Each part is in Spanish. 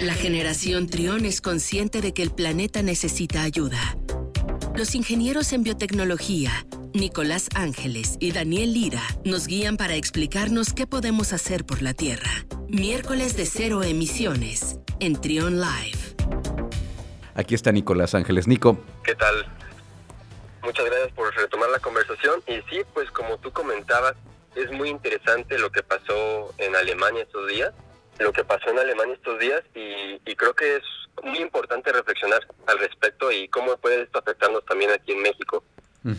La generación Trión es consciente de que el planeta necesita ayuda. Los ingenieros en biotecnología, Nicolás Ángeles y Daniel Lira, nos guían para explicarnos qué podemos hacer por la Tierra. Miércoles de cero emisiones en Trión Live. Aquí está Nicolás Ángeles. Nico. ¿Qué tal? Muchas gracias por retomar la conversación. Y sí, pues como tú comentabas, es muy interesante lo que pasó en Alemania estos días, lo que pasó en Alemania estos días y, creo que es muy importante reflexionar al respecto y cómo puede esto afectarnos también aquí en México.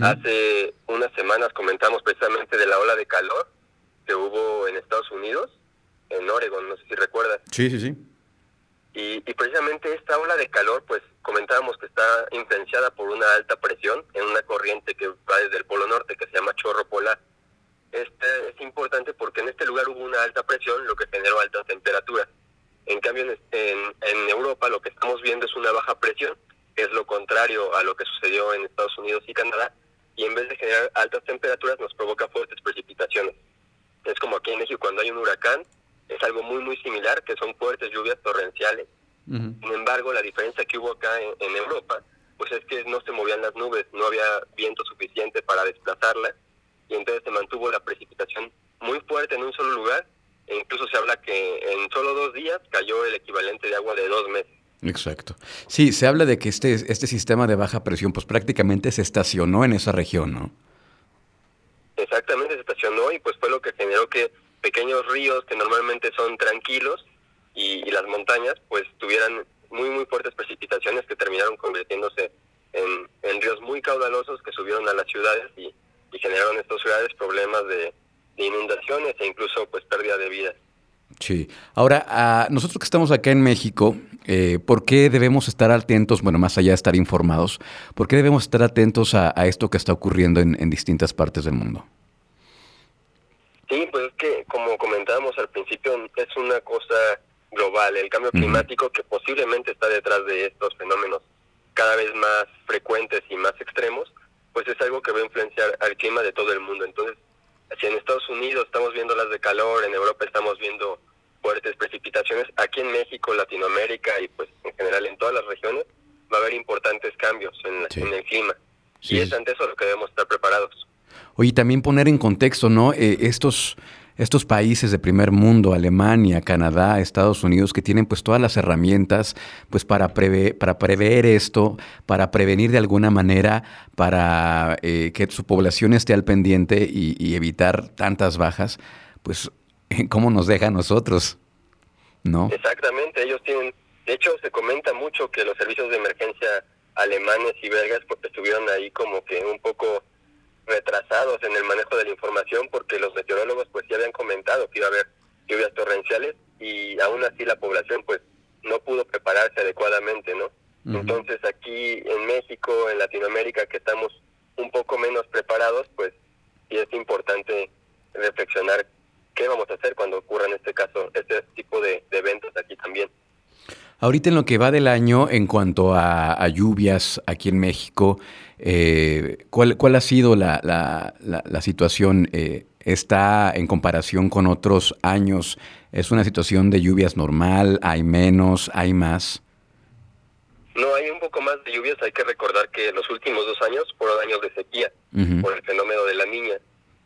Hace unas semanas comentamos precisamente de la ola de calor que hubo en Estados Unidos, en Oregon, no sé si recuerdas. Sí, sí, sí. Y, y, precisamente esta ola de calor, pues comentábamos que está influenciada por una alta presión en una corriente que va desde el Polo Norte, que se llama chorro polar. Este es importante porque en este lugar hubo una alta presión, lo que generó altas temperaturas. En cambio, en, en Europa lo que estamos viendo es una baja presión, que es lo contrario a lo que sucedió en Estados Unidos y Canadá, y en vez de generar altas temperaturas nos provoca fuertes precipitaciones. Es como aquí en México cuando hay un huracán, es algo muy, muy similar, que son fuertes lluvias torrenciales. Sin embargo, la diferencia que hubo acá en, en Europa, pues es que no se movían las nubes, no había viento suficiente para desplazarlas y entonces se mantuvo la precipitación muy fuerte en un solo lugar e incluso se habla que en solo dos días cayó el equivalente de agua de dos meses. Exacto. Sí, se habla de que este, este sistema de baja presión pues prácticamente se estacionó en esa región, ¿no? Exactamente, se estacionó y pues fue lo que generó que pequeños ríos que normalmente son tranquilos y, las montañas pues tuvieran muy muy fuertes precipitaciones que terminaron convirtiéndose en, en ríos muy caudalosos que subieron a las ciudades y, generaron estos ciudades problemas de, inundaciones e incluso pues pérdida de vidas. Sí. Ahora, nosotros que estamos acá en México, eh, ¿por qué debemos estar atentos, bueno, más allá de estar informados, ¿por qué debemos estar atentos a, esto que está ocurriendo en, distintas partes del mundo? Sí, pues es que, como comentábamos al principio, es una cosa global, el cambio climático que posiblemente está detrás de estos fenómenos cada vez más frecuentes y más extremos, pues es algo que va a influenciar al clima de todo el mundo. Entonces, si en Estados Unidos estamos viendo las de calor, en Europa estamos viendo fuertes precipitaciones, aquí en México, Latinoamérica y pues en general en todas las regiones va a haber importantes cambios en, el clima. Y es ante eso lo que debemos estar preparados. Oye, también poner en contexto, ¿no? Eh, estos estos países de primer mundo, Alemania, Canadá, Estados Unidos, que tienen pues todas las herramientas pues para, prever, para prever esto, para prevenir de alguna manera, para eh, que su población esté al pendiente y, evitar tantas bajas, pues ¿cómo nos deja a nosotros? ¿No? Exactamente, ellos tienen, de hecho se comenta mucho que los servicios de emergencia alemanes y belgas pues, estuvieron ahí como que un poco retrasados en el manejo de la información porque los meteorólogos pues ya habían comentado que iba a haber lluvias torrenciales y aún así la población pues no pudo prepararse adecuadamente, ¿no? Entonces aquí en México, en Latinoamérica, que estamos un poco menos preparados, pues sí es importante reflexionar qué vamos a hacer cuando ocurra en este caso, este tipo de, eventos aquí también. Ahorita en lo que va del año, en cuanto a lluvias aquí en México, eh, ¿cuál, ¿Cuál ha sido la, la, la, situación? Eh, ¿Está en comparación con otros años? ¿Es una situación de lluvias normal? ¿Hay menos? ¿Hay más? No, hay un poco más de lluvias. Hay que recordar que los últimos dos años fueron años de sequía por el fenómeno de la niña.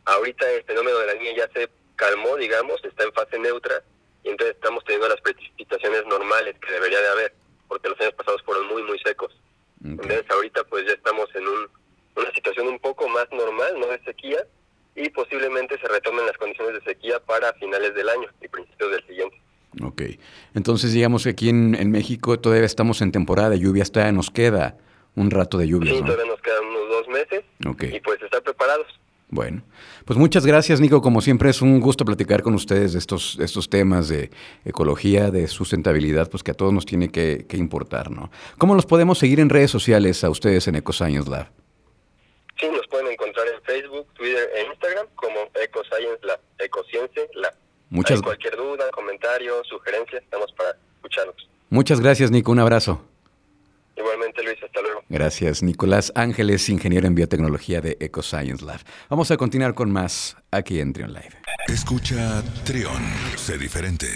Ahorita el fenómeno de la niña ya se calmó, digamos, está en fase neutra y entonces estamos teniendo las precipitaciones normales que debería de haber, porque los años pasados fueron muy, muy secos. Entonces ahorita pues ya estamos en una situación un poco más normal, no de sequía, y posiblemente se retomen las condiciones de sequía para finales del año y principios del siguiente. Ok, entonces digamos que aquí en, México todavía estamos en temporada de lluvias, todavía nos queda un rato de lluvia. Sí, todavía nos quedan unos dos meses y pues estar preparados. Bueno, pues muchas gracias, Nico. Como siempre, es un gusto platicar con ustedes de estos, estos temas de ecología, de sustentabilidad, pues que a todos nos tiene que, importar, ¿no? ¿Cómo los podemos seguir en redes sociales a ustedes en EcoScience Lab? Sí, nos pueden encontrar en Facebook, Twitter e Instagram como EcoScience Lab, Ecociencia Lab. Muchas cualquier duda, comentario, sugerencia, estamos para escucharlos. Muchas gracias, Nico. Un abrazo. Gracias, Nicolás Ángeles, ingeniero en biotecnología de EcoScience Lab. Vamos a continuar con más aquí en Trion Live. Escucha Trion, sé diferente.